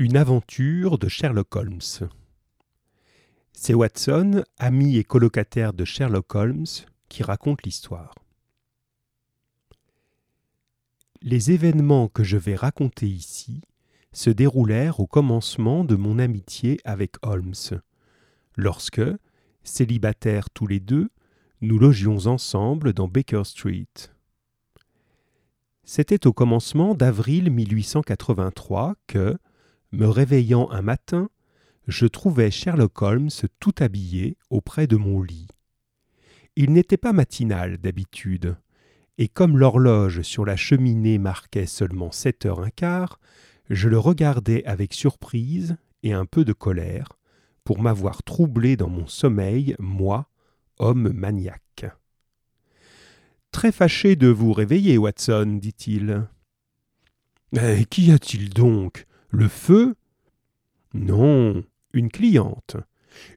Une aventure de Sherlock Holmes. C'est Watson, ami et colocataire de Sherlock Holmes, qui raconte l'histoire. Les événements que je vais raconter ici se déroulèrent au commencement de mon amitié avec Holmes, lorsque, célibataires tous les deux, nous logions ensemble dans Baker Street. C'était au commencement d'avril 1883 que, me réveillant un matin, je trouvai Sherlock Holmes tout habillé auprès de mon lit. Il n'était pas matinal d'habitude, et comme l'horloge sur la cheminée marquait seulement sept heures un quart, je le regardai avec surprise et un peu de colère, pour m'avoir troublé dans mon sommeil, moi, homme maniaque. Très fâché de vous réveiller, Watson, dit-il. Mais qu'y a-t-il donc? Le feu? Non, une cliente.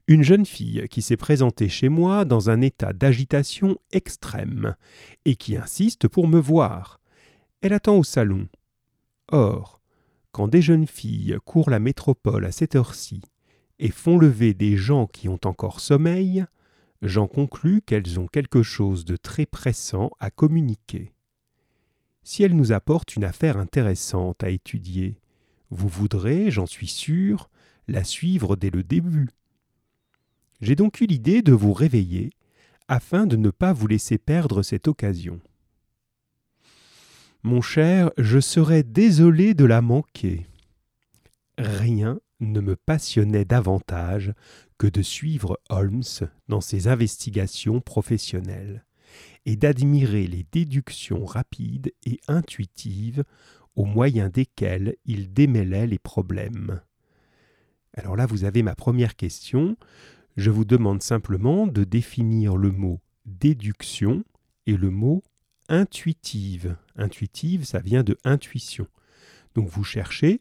Une jeune fille qui s'est présentée chez moi dans un état d'agitation extrême et qui insiste pour me voir. Elle attend au salon. Or, quand des jeunes filles courent la métropole à cette heure-ci et font lever des gens qui ont encore sommeil, j'en conclus qu'elles ont quelque chose de très pressant à communiquer. Si elles nous apportent une affaire intéressante à étudier, vous voudrez, j'en suis sûr, la suivre dès le début. J'ai donc eu l'idée de vous réveiller, afin de ne pas vous laisser perdre cette occasion. Mon cher, je serais désolé de la manquer. Rien ne me passionnait davantage que de suivre Holmes dans ses investigations professionnelles et d'admirer les déductions rapides et intuitives au moyen desquelles il démêlait les problèmes. Alors là, vous avez ma première question. Je vous demande simplement de définir le mot déduction et le mot intuitive. Intuitive, ça vient de intuition. Donc vous cherchez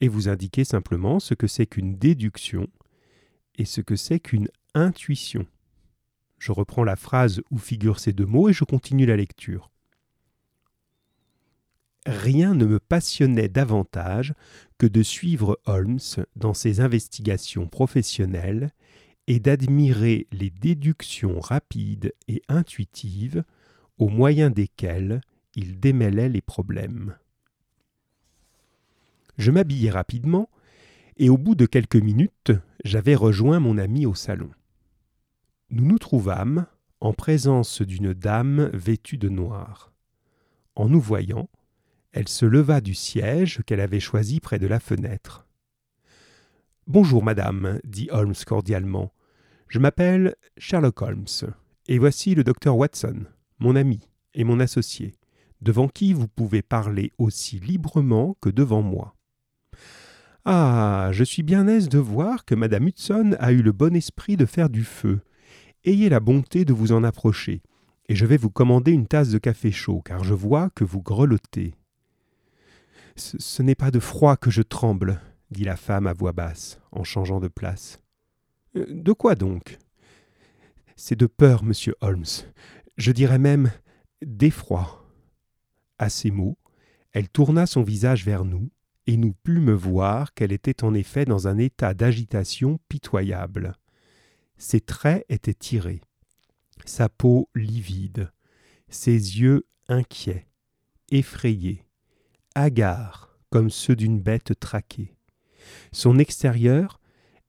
et vous indiquez simplement ce que c'est qu'une déduction et ce que c'est qu'une intuition. Je reprends la phrase où figurent ces deux mots et je continue la lecture. Rien ne me passionnait davantage que de suivre Holmes dans ses investigations professionnelles et d'admirer les déductions rapides et intuitives au moyen desquelles il démêlait les problèmes. Je m'habillai rapidement, et au bout de quelques minutes, j'avais rejoint mon ami au salon. Nous nous trouvâmes en présence d'une dame vêtue de noir. En nous voyant, elle se leva du siège qu'elle avait choisi près de la fenêtre. Bonjour, madame, dit Holmes cordialement. Je m'appelle Sherlock Holmes, et voici le docteur Watson, mon ami et mon associé, devant qui vous pouvez parler aussi librement que devant moi. Ah. Je suis bien aise de voir que madame Hudson a eu le bon esprit de faire du feu. Ayez la bonté de vous en approcher, et je vais vous commander une tasse de café chaud, car je vois que vous grelottez. Ce, n'est pas de froid que je tremble, dit la femme à voix basse, en changeant de place. Euh, de quoi donc? C'est de peur, monsieur Holmes. Je dirais même d'effroi. À ces mots, elle tourna son visage vers nous, et nous pûmes voir qu'elle était en effet dans un état d'agitation pitoyable. Ses traits étaient tirés, sa peau livide, ses yeux inquiets, effrayés, comme ceux d'une bête traquée. Son extérieur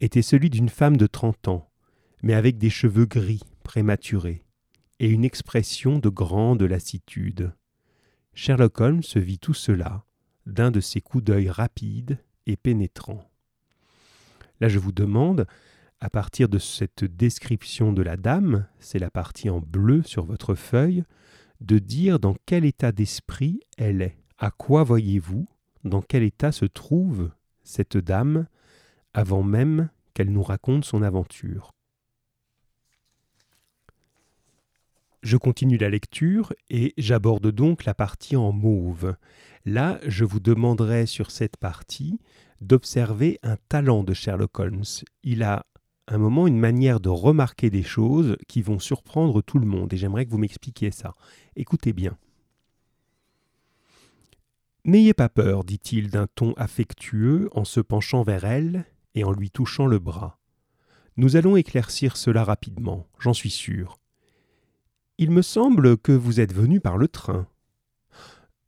était celui d'une femme de trente ans, mais avec des cheveux gris prématurés et une expression de grande lassitude. Sherlock Holmes vit tout cela d'un de ces coups d'œil rapides et pénétrants. Là, je vous demande, à partir de cette description de la dame, c'est la partie en bleu sur votre feuille, de dire dans quel état d'esprit elle est. À quoi voyez-vous? Dans quel état se trouve cette dame avant même qu'elle nous raconte son aventure? Je continue la lecture et j'aborde donc la partie en mauve. Là, je vous demanderai sur cette partie d'observer un talent de Sherlock Holmes. Il a un moment une manière de remarquer des choses qui vont surprendre tout le monde et j'aimerais que vous m'expliquiez ça. Écoutez bien. N'ayez pas peur, dit-il d'un ton affectueux en se penchant vers elle et en lui touchant le bras. Nous allons éclaircir cela rapidement, j'en suis sûr. Il me semble que vous êtes venu par le train.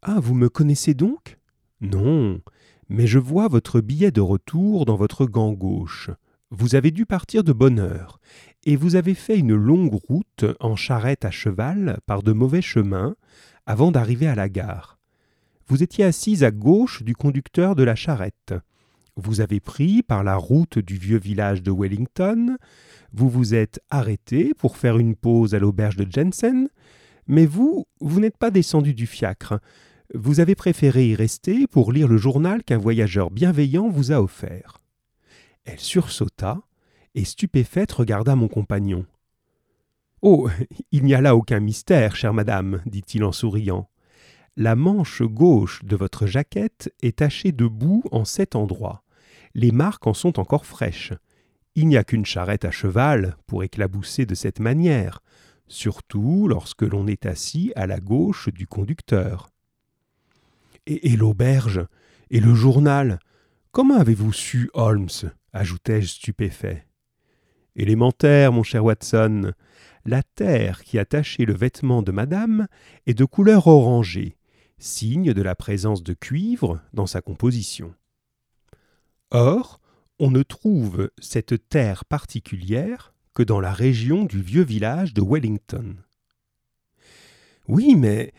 Ah, vous me connaissez donc? Non, mais je vois votre billet de retour dans votre gant gauche. Vous avez dû partir de bonne heure, et vous avez fait une longue route en charrette à cheval par de mauvais chemins avant d'arriver à la gare. Vous étiez assise à gauche du conducteur de la charrette. Vous avez pris par la route du vieux village de Wellington, vous vous êtes arrêté pour faire une pause à l'auberge de Jensen, mais vous, vous n'êtes pas descendu du fiacre. Vous avez préféré y rester pour lire le journal qu'un voyageur bienveillant vous a offert. Elle sursauta et stupéfaite regarda mon compagnon. Oh. Il n'y a là aucun mystère, chère madame, dit il en souriant. La manche gauche de votre jaquette est tachée de boue en cet endroit. Les marques en sont encore fraîches. Il n'y a qu'une charrette à cheval pour éclabousser de cette manière, surtout lorsque l'on est assis à la gauche du conducteur. Et, et l'auberge Et le journal Comment avez-vous su, Holmes? ajoutai-je stupéfait. Élémentaire, mon cher Watson. La terre qui a taché le vêtement de madame est de couleur orangée, signe de la présence de cuivre dans sa composition. Or, on ne trouve cette terre particulière que dans la région du vieux village de Wellington. Oui, mais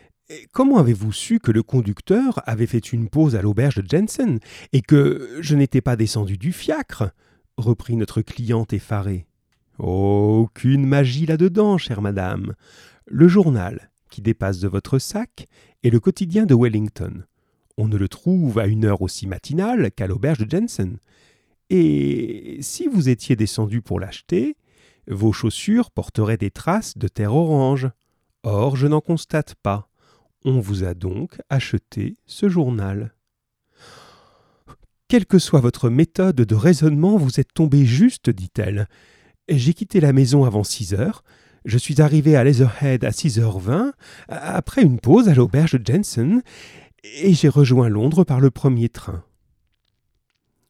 comment avez-vous su que le conducteur avait fait une pause à l'auberge de Jensen et que je n'étais pas descendu du fiacre? reprit notre cliente effarée. aucune magie là-dedans, chère madame. Le journal, dépasse de votre sac, est le quotidien de Wellington. On ne le trouve à une heure aussi matinale qu'à l'auberge de Jensen. Et si vous étiez descendu pour l'acheter, vos chaussures porteraient des traces de terre orange. Or, je n'en constate pas. On vous a donc acheté ce journal. Quelle que soit votre méthode de raisonnement, vous êtes tombé juste, dit-elle. J'ai quitté la maison avant six heures. Je suis arrivé à Leatherhead à six heures vingt, après une pause à l'auberge de Jensen, et j'ai rejoint Londres par le premier train.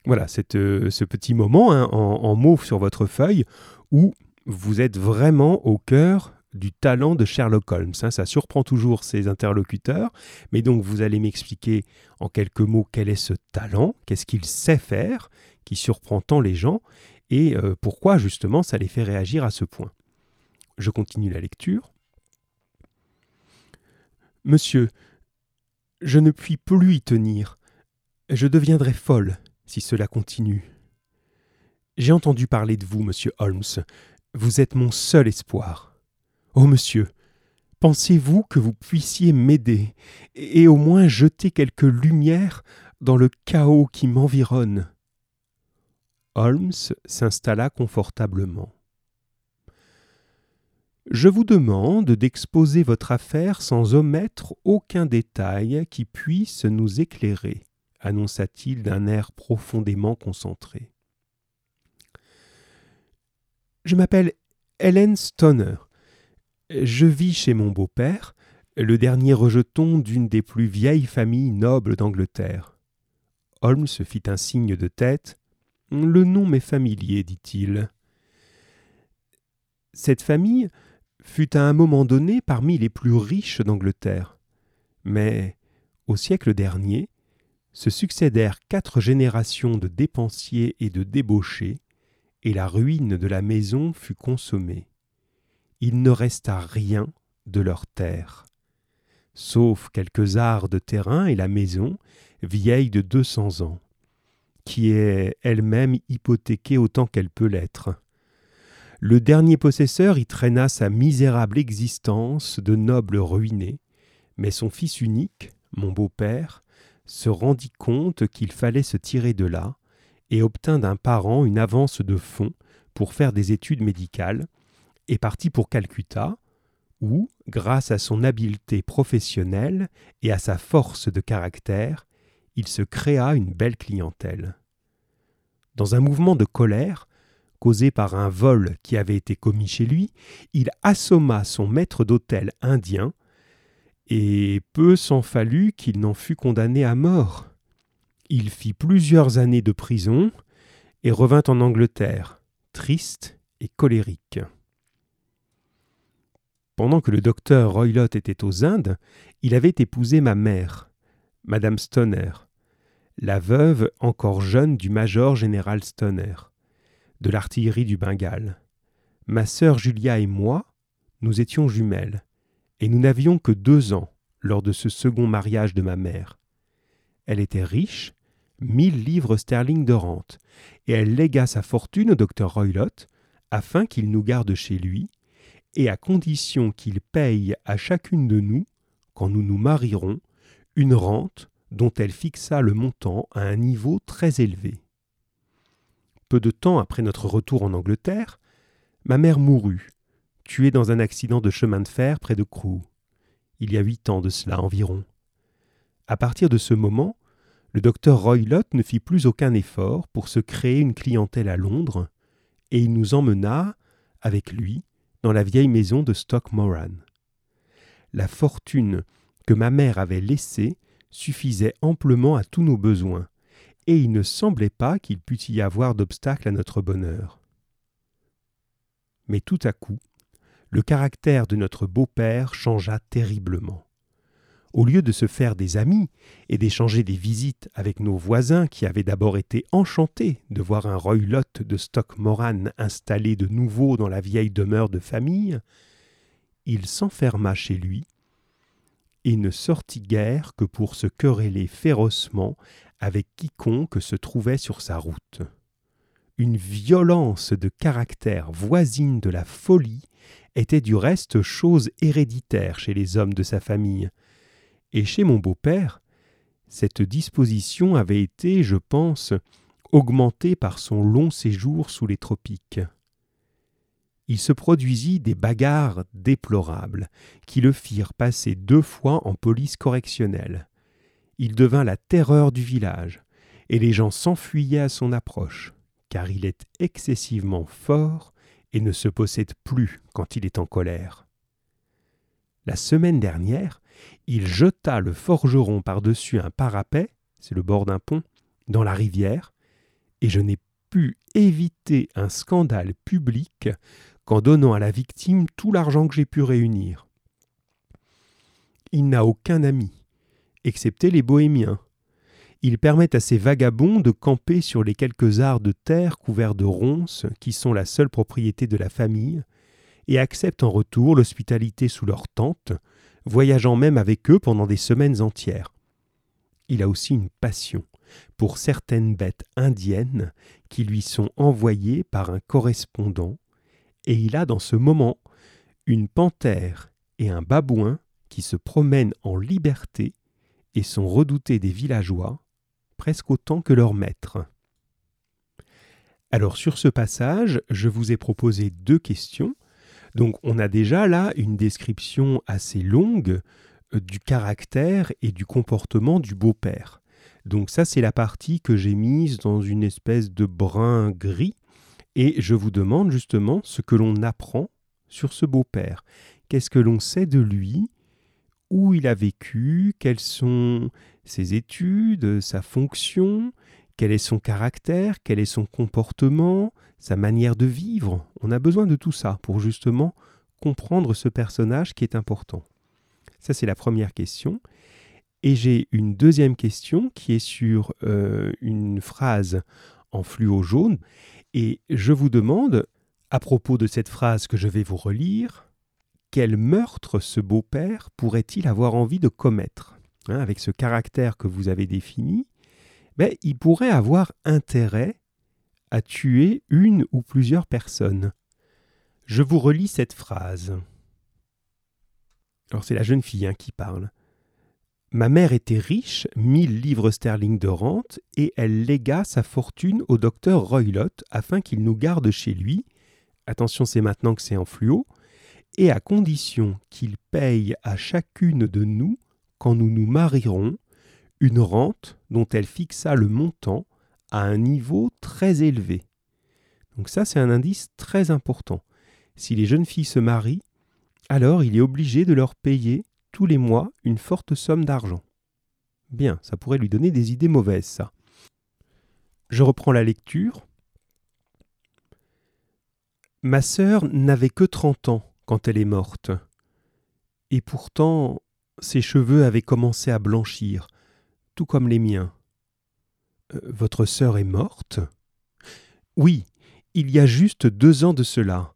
Voilà, euh, ce petit moment hein, en, mauve sur votre feuille où vous êtes vraiment au cœur du talent de Sherlock Holmes. Hein. Ça surprend toujours ses interlocuteurs, mais donc vous allez m'expliquer en quelques mots quel est ce talent, qu'est-ce qu'il sait faire, qui surprend tant les gens, et euh, pourquoi justement ça les fait réagir à ce point. Je continue la lecture. Monsieur, je ne puis plus y tenir. Je deviendrai folle si cela continue. J'ai entendu parler de vous, monsieur Holmes. Vous êtes mon seul espoir. Oh monsieur, pensez-vous que vous puissiez m'aider et au moins jeter quelque lumière dans le chaos qui m'environne? Holmes s'installa confortablement. Je vous demande d'exposer votre affaire sans omettre aucun détail qui puisse nous éclairer, annonça-t-il d'un air profondément concentré. Je m'appelle Helen Stoner. Je vis chez mon beau-père, le dernier rejeton d'une des plus vieilles familles nobles d'Angleterre. Holmes fit un signe de tête. Le nom m'est familier, dit-il. Cette famille fut à un moment donné parmi les plus riches d'Angleterre. Mais, au siècle dernier, se succédèrent quatre générations de dépensiers et de débauchés, et la ruine de la maison fut consommée il ne resta rien de leur terre, sauf quelques arts de terrain et la maison, vieille de deux cents ans, qui est elle-même hypothéquée autant qu'elle peut l'être. Le dernier possesseur y traîna sa misérable existence de noble ruiné, mais son fils unique, mon beau-père, se rendit compte qu'il fallait se tirer de là, et obtint d'un parent une avance de fonds pour faire des études médicales, est parti pour Calcutta, où, grâce à son habileté professionnelle et à sa force de caractère, il se créa une belle clientèle. Dans un mouvement de colère, causé par un vol qui avait été commis chez lui, il assomma son maître d'hôtel indien Et peu s'en fallut qu'il n'en fût condamné à mort. Il fit plusieurs années de prison et revint en Angleterre, triste et colérique. Pendant que le docteur Roylott était aux Indes, il avait épousé ma mère, Madame Stoner, la veuve encore jeune du major général Stoner, de l'artillerie du Bengale. Ma sœur Julia et moi, nous étions jumelles, et nous n'avions que deux ans lors de ce second mariage de ma mère. Elle était riche, mille livres sterling de rente, et elle légua sa fortune au docteur Roylott afin qu'il nous garde chez lui, et à condition qu'il paye à chacune de nous, quand nous nous marierons, une rente dont elle fixa le montant à un niveau très élevé. Peu de temps après notre retour en Angleterre, ma mère mourut, tuée dans un accident de chemin de fer près de Crewe. Il y a huit ans de cela environ. À partir de ce moment, le docteur Roylott ne fit plus aucun effort pour se créer une clientèle à Londres, et il nous emmena, avec lui, dans la vieille maison de Stock Moran. La fortune que ma mère avait laissée suffisait amplement à tous nos besoins, et il ne semblait pas qu'il pût y avoir d'obstacle à notre bonheur. Mais tout à coup, le caractère de notre beau-père changea terriblement. Au lieu de se faire des amis et d'échanger des visites avec nos voisins qui avaient d'abord été enchantés de voir un Roylott de Stockmoran installé de nouveau dans la vieille demeure de famille, il s'enferma chez lui et ne sortit guère que pour se quereller férocement avec quiconque se trouvait sur sa route. Une violence de caractère voisine de la folie était du reste chose héréditaire chez les hommes de sa famille, et chez mon beau-père, cette disposition avait été, je pense, augmentée par son long séjour sous les tropiques il se produisit des bagarres déplorables, qui le firent passer deux fois en police correctionnelle. Il devint la terreur du village, et les gens s'enfuyaient à son approche, car il est excessivement fort et ne se possède plus quand il est en colère. La semaine dernière, il jeta le forgeron par-dessus un parapet, c'est le bord d'un pont, dans la rivière, et je n'ai pu éviter un scandale public qu'en donnant à la victime tout l'argent que j'ai pu réunir. Il n'a aucun ami, excepté les bohémiens. Il permet à ces vagabonds de camper sur les quelques arts de terre couverts de ronces qui sont la seule propriété de la famille, et accepte en retour l'hospitalité sous leur tente, voyageant même avec eux pendant des semaines entières. Il a aussi une passion pour certaines bêtes indiennes qui lui sont envoyées par un correspondant et il a dans ce moment une panthère et un babouin qui se promènent en liberté et sont redoutés des villageois presque autant que leur maître. Alors sur ce passage, je vous ai proposé deux questions. Donc on a déjà là une description assez longue euh, du caractère et du comportement du beau-père. Donc ça c'est la partie que j'ai mise dans une espèce de brun gris et je vous demande justement ce que l'on apprend sur ce beau-père. Qu'est-ce que l'on sait de lui Où il a vécu Quelles sont ses études Sa fonction Quel est son caractère Quel est son comportement Sa manière de vivre On a besoin de tout ça pour justement comprendre ce personnage qui est important. Ça, c'est la première question. Et j'ai une deuxième question qui est sur euh, une phrase en fluo jaune. Et je vous demande, à propos de cette phrase que je vais vous relire, quel meurtre ce beau-père pourrait-il avoir envie de commettre hein, Avec ce caractère que vous avez défini, ben, il pourrait avoir intérêt à tuer une ou plusieurs personnes. Je vous relis cette phrase. Alors c'est la jeune fille hein, qui parle. Ma mère était riche, mille livres sterling de rente, et elle légua sa fortune au docteur Roylott afin qu'il nous garde chez lui. Attention, c'est maintenant que c'est en fluo. Et à condition qu'il paye à chacune de nous, quand nous nous marierons, une rente dont elle fixa le montant à un niveau très élevé. Donc ça, c'est un indice très important. Si les jeunes filles se marient, alors il est obligé de leur payer tous les mois une forte somme d'argent. Bien, ça pourrait lui donner des idées mauvaises, ça. Je reprends la lecture. Ma sœur n'avait que trente ans quand elle est morte. Et pourtant, ses cheveux avaient commencé à blanchir, tout comme les miens. Euh, votre sœur est morte? Oui, il y a juste deux ans de cela,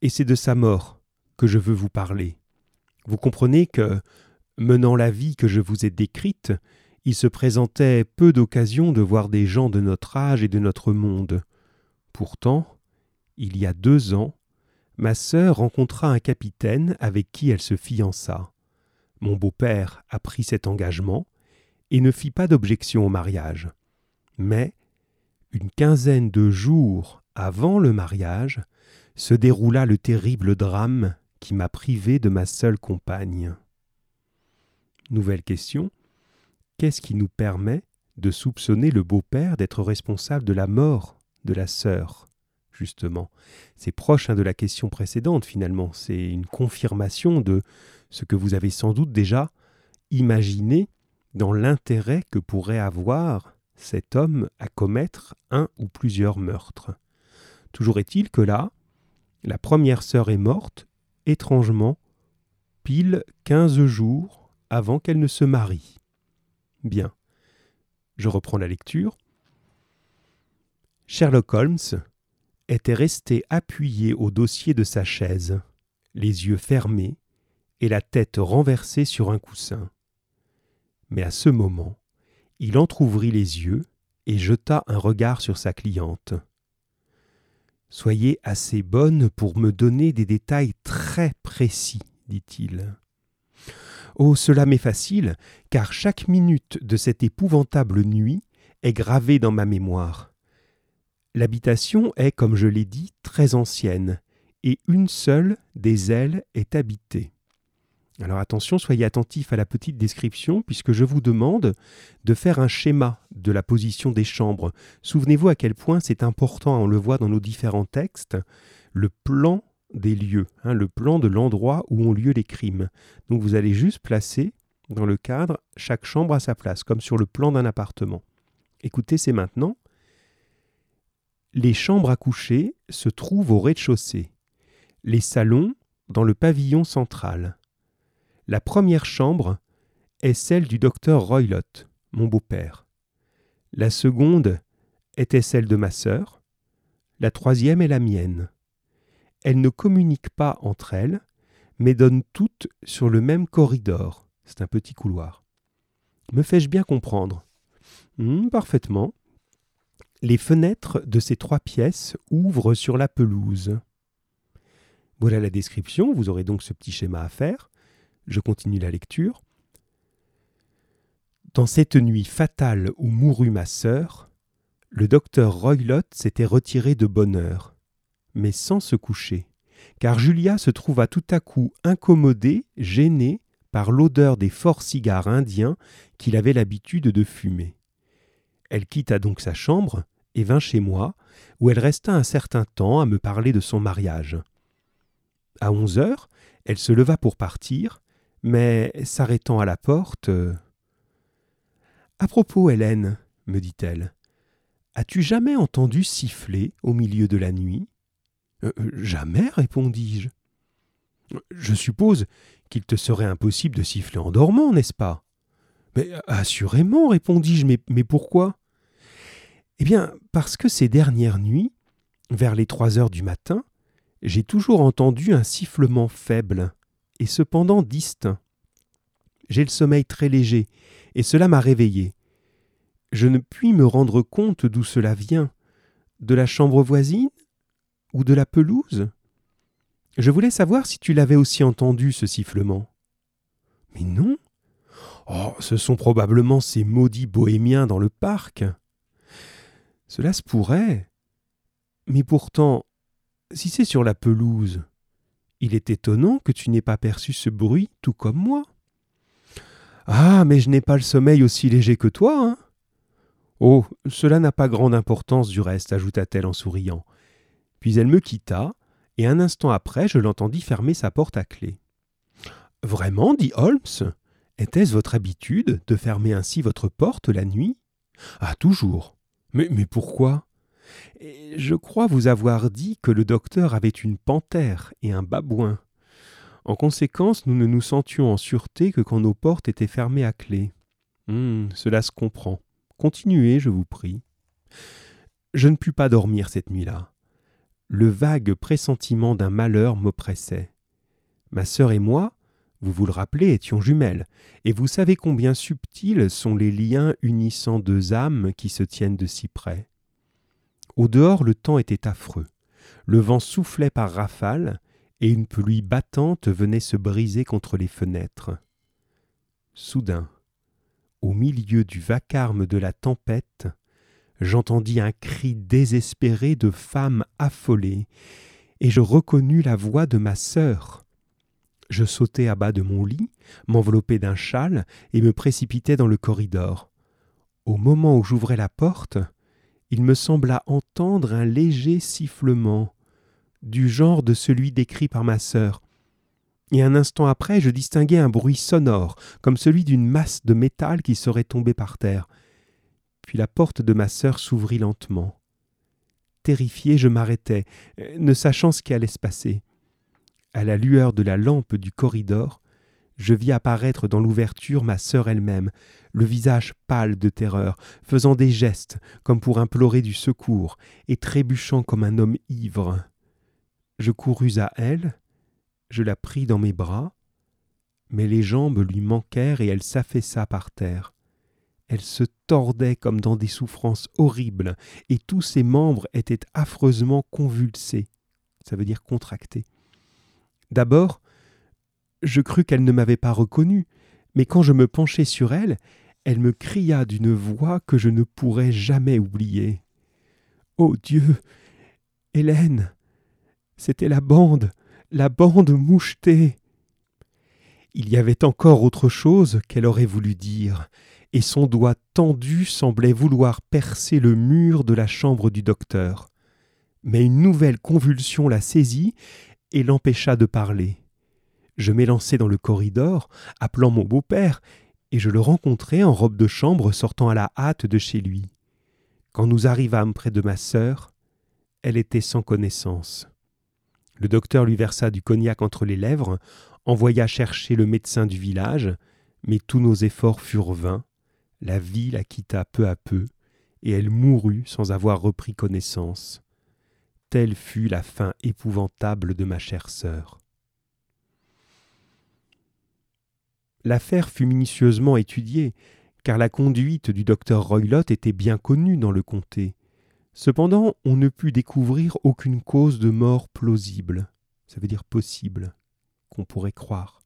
et c'est de sa mort que je veux vous parler. Vous comprenez que, menant la vie que je vous ai décrite, il se présentait peu d'occasions de voir des gens de notre âge et de notre monde. Pourtant, il y a deux ans, ma sœur rencontra un capitaine avec qui elle se fiança. Mon beau-père apprit cet engagement et ne fit pas d'objection au mariage. Mais, une quinzaine de jours avant le mariage, se déroula le terrible drame qui m'a privé de ma seule compagne. Nouvelle question. Qu'est-ce qui nous permet de soupçonner le beau-père d'être responsable de la mort de la sœur? Justement, c'est proche hein, de la question précédente finalement, c'est une confirmation de ce que vous avez sans doute déjà imaginé dans l'intérêt que pourrait avoir cet homme à commettre un ou plusieurs meurtres. Toujours est-il que là, la première sœur est morte étrangement, pile quinze jours avant qu'elle ne se marie. Bien. Je reprends la lecture. Sherlock Holmes était resté appuyé au dossier de sa chaise, les yeux fermés et la tête renversée sur un coussin. Mais à ce moment, il entr'ouvrit les yeux et jeta un regard sur sa cliente. Soyez assez bonne pour me donner des détails très précis, dit-il. Oh, cela m'est facile, car chaque minute de cette épouvantable nuit est gravée dans ma mémoire. L'habitation est, comme je l'ai dit, très ancienne, et une seule des ailes est habitée. Alors attention, soyez attentifs à la petite description puisque je vous demande de faire un schéma de la position des chambres. Souvenez-vous à quel point c'est important, on le voit dans nos différents textes, le plan des lieux, hein, le plan de l'endroit où ont lieu les crimes. Donc vous allez juste placer dans le cadre chaque chambre à sa place, comme sur le plan d'un appartement. Écoutez, c'est maintenant. Les chambres à coucher se trouvent au rez-de-chaussée, les salons dans le pavillon central. La première chambre est celle du docteur Roylott, mon beau-père. La seconde était celle de ma sœur. La troisième est la mienne. Elles ne communiquent pas entre elles, mais donnent toutes sur le même corridor. C'est un petit couloir. Me fais-je bien comprendre? Hmm, Parfaitement. Les fenêtres de ces trois pièces ouvrent sur la pelouse. Voilà la description, vous aurez donc ce petit schéma à faire. Je continue la lecture. Dans cette nuit fatale où mourut ma sœur, le docteur Roylott s'était retiré de bonne heure, mais sans se coucher, car Julia se trouva tout à coup incommodée, gênée par l'odeur des forts cigares indiens qu'il avait l'habitude de fumer. Elle quitta donc sa chambre et vint chez moi, où elle resta un certain temps à me parler de son mariage. À onze heures, elle se leva pour partir, mais s'arrêtant à la porte. À propos, Hélène, me dit-elle, as-tu jamais entendu siffler au milieu de la nuit? Euh, Jamais, répondis-je. Je suppose qu'il te serait impossible de siffler en dormant, n'est-ce pas Mais assurément, répondis-je, mais, mais pourquoi? Eh bien, parce que ces dernières nuits, vers les trois heures du matin, j'ai toujours entendu un sifflement faible, et cependant distinct. J'ai le sommeil très léger, et cela m'a réveillé. Je ne puis me rendre compte d'où cela vient. De la chambre voisine Ou de la pelouse? Je voulais savoir si tu l'avais aussi entendu, ce sifflement. Mais non. Oh, ce sont probablement ces maudits bohémiens dans le parc. Cela se pourrait. Mais pourtant, si c'est sur la pelouse, il est étonnant que tu n'aies pas perçu ce bruit tout comme moi. Ah, mais je n'ai pas le sommeil aussi léger que toi, hein Oh, cela n'a pas grande importance du reste, ajouta-t-elle en souriant. Puis elle me quitta, et un instant après je l'entendis fermer sa porte à clé. Vraiment, dit Holmes Était-ce votre habitude de fermer ainsi votre porte la nuit? Ah, toujours. Mais, pourquoi? Je crois vous avoir dit que le docteur avait une panthère et un babouin. En conséquence, nous ne nous sentions en sûreté que quand nos portes étaient fermées à clé. Hum, cela se comprend. Continuez, je vous prie. Je ne pus pas dormir cette nuit-là. Le vague pressentiment d'un malheur m'oppressait. Ma sœur et moi, vous vous le rappelez, étions jumelles, et vous savez combien subtils sont les liens unissant deux âmes qui se tiennent de si près. Au dehors, le temps était affreux. Le vent soufflait par rafales, et une pluie battante venait se briser contre les fenêtres. Soudain, au milieu du vacarme de la tempête, j'entendis un cri désespéré de femme affolée, et je reconnus la voix de ma sœur. Je sautai à bas de mon lit, m'enveloppai d'un châle et me précipitai dans le corridor. Au moment où j'ouvrais la porte, il me sembla entendre un léger sifflement, du genre de celui décrit par ma sœur. Et un instant après, je distinguai un bruit sonore, comme celui d'une masse de métal qui serait tombée par terre. Puis la porte de ma sœur s'ouvrit lentement. Terrifié, je m'arrêtai, ne sachant ce qui allait se passer. À la lueur de la lampe du corridor, je vis apparaître dans l'ouverture ma sœur elle-même, le visage pâle de terreur, faisant des gestes comme pour implorer du secours, et trébuchant comme un homme ivre. Je courus à elle, je la pris dans mes bras, mais les jambes lui manquèrent et elle s'affaissa par terre. Elle se tordait comme dans des souffrances horribles, et tous ses membres étaient affreusement convulsés, ça veut dire contractés. D'abord, je crus qu'elle ne m'avait pas reconnu, mais quand je me penchai sur elle, elle me cria d'une voix que je ne pourrai jamais oublier. Ô Dieu. Hélène. C'était la bande, la bande mouchetée. Il y avait encore autre chose qu'elle aurait voulu dire, et son doigt tendu semblait vouloir percer le mur de la chambre du docteur. Mais une nouvelle convulsion la saisit et l'empêcha de parler. Je m'élançai dans le corridor, appelant mon beau-père, et je le rencontrai en robe de chambre sortant à la hâte de chez lui. Quand nous arrivâmes près de ma sœur, elle était sans connaissance. Le docteur lui versa du cognac entre les lèvres, envoya chercher le médecin du village, mais tous nos efforts furent vains. La vie la quitta peu à peu, et elle mourut sans avoir repris connaissance. Telle fut la fin épouvantable de ma chère sœur. L'affaire fut minutieusement étudiée, car la conduite du docteur Roylott était bien connue dans le comté. Cependant, on ne put découvrir aucune cause de mort plausible, ça veut dire possible, qu'on pourrait croire.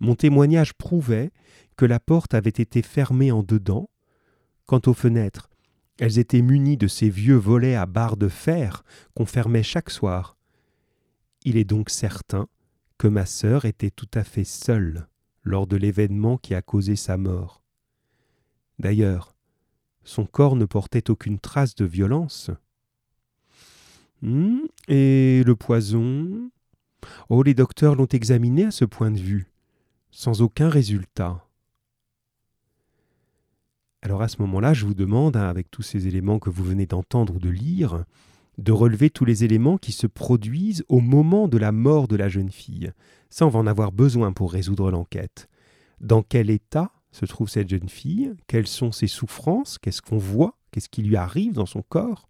Mon témoignage prouvait que la porte avait été fermée en dedans. Quant aux fenêtres, elles étaient munies de ces vieux volets à barres de fer qu'on fermait chaque soir. Il est donc certain que ma sœur était tout à fait seule lors de l'événement qui a causé sa mort. D'ailleurs, son corps ne portait aucune trace de violence. Hmm, et le poison? Oh, les docteurs l'ont examiné à ce point de vue, sans aucun résultat. Alors à ce moment-là, je vous demande, hein, avec tous ces éléments que vous venez d'entendre ou de lire, de relever tous les éléments qui se produisent au moment de la mort de la jeune fille. Ça, on va en avoir besoin pour résoudre l'enquête. Dans quel état se trouve cette jeune fille, quelles sont ses souffrances, qu'est-ce qu'on voit, qu'est-ce qui lui arrive dans son corps,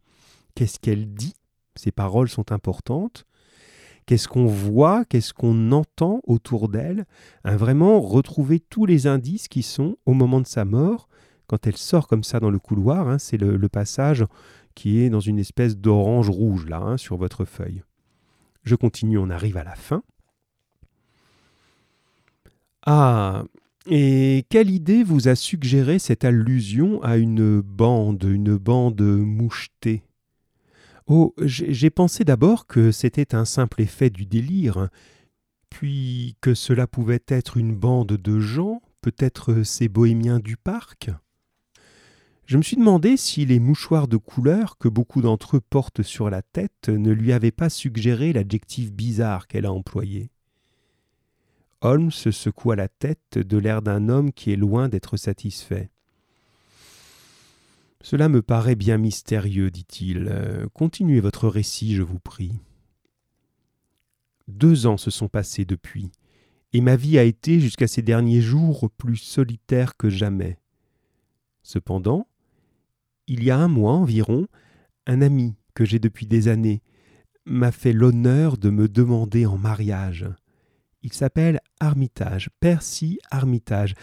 qu'est-ce qu'elle dit, ses paroles sont importantes, qu'est-ce qu'on voit, qu'est-ce qu'on entend autour d'elle, hein, vraiment retrouver tous les indices qui sont au moment de sa mort, quand elle sort comme ça dans le couloir, hein, c'est le, passage qui est dans une espèce d'orange rouge là, hein, sur votre feuille. Je continue, on arrive à la fin. Ah, et quelle idée vous a suggéré cette allusion à une bande, une bande mouchetée? Oh, j'ai pensé d'abord que c'était un simple effet du délire, puis que cela pouvait être une bande de gens, peut-être ces bohémiens du parc? Je me suis demandé si les mouchoirs de couleur que beaucoup d'entre eux portent sur la tête ne lui avaient pas suggéré l'adjectif bizarre qu'elle a employé. Holmes secoua la tête de l'air d'un homme qui est loin d'être satisfait. Cela me paraît bien mystérieux, dit-il. Euh, continuez votre récit, je vous prie. Deux ans se sont passés depuis, et ma vie a été, jusqu'à ces derniers jours, plus solitaire que jamais. Cependant, il y a un mois environ, un ami que j'ai depuis des années m'a fait l'honneur de me demander en mariage. Il s'appelle Armitage, Percy Armitage.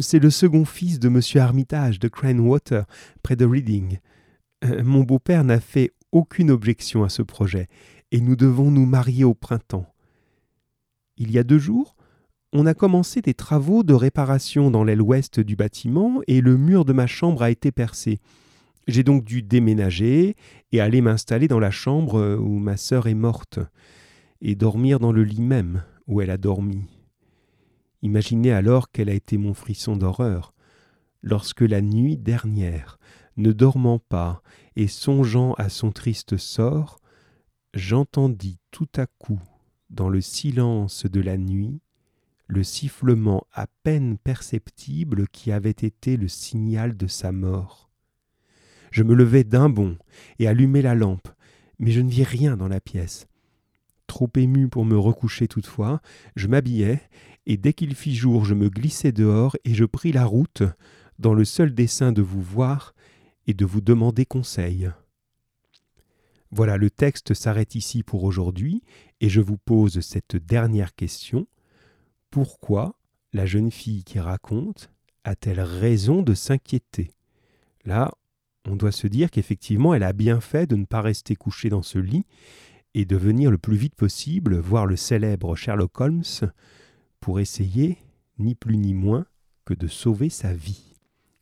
C'est le second fils de Monsieur Armitage de Cranewater, près de Reading. Euh, mon beau-père n'a fait aucune objection à ce projet, et nous devons nous marier au printemps. Il y a deux jours, on a commencé des travaux de réparation dans l'aile ouest du bâtiment et le mur de ma chambre a été percé. J'ai donc dû déménager et aller m'installer dans la chambre où ma sœur est morte, et dormir dans le lit même où elle a dormi. Imaginez alors quel a été mon frisson d'horreur, lorsque la nuit dernière, ne dormant pas et songeant à son triste sort, j'entendis tout à coup, dans le silence de la nuit, le sifflement à peine perceptible qui avait été le signal de sa mort. Je me levai d'un bond et allumai la lampe, mais je ne vis rien dans la pièce. Trop ému pour me recoucher toutefois, je m'habillai, et dès qu'il fit jour, je me glissai dehors et je pris la route, dans le seul dessein de vous voir et de vous demander conseil. Voilà, le texte s'arrête ici pour aujourd'hui, et je vous pose cette dernière question. Pourquoi la jeune fille qui raconte a-t-elle raison de s'inquiéter? Là, on doit se dire qu'effectivement, elle a bien fait de ne pas rester couchée dans ce lit et de venir le plus vite possible voir le célèbre Sherlock Holmes pour essayer, ni plus ni moins, que de sauver sa vie.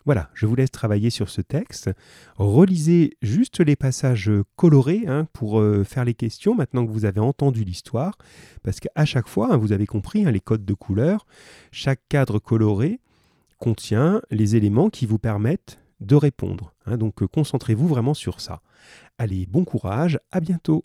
Voilà, je vous laisse travailler sur ce texte. Relisez juste les passages colorés hein, pour euh, faire les questions maintenant que vous avez entendu l'histoire, parce qu'à chaque fois, hein, vous avez compris hein, les codes de couleurs, chaque cadre coloré contient les éléments qui vous permettent de répondre. donc euh, concentrez-vous vraiment sur ça. Allez, bon courage, à bientôt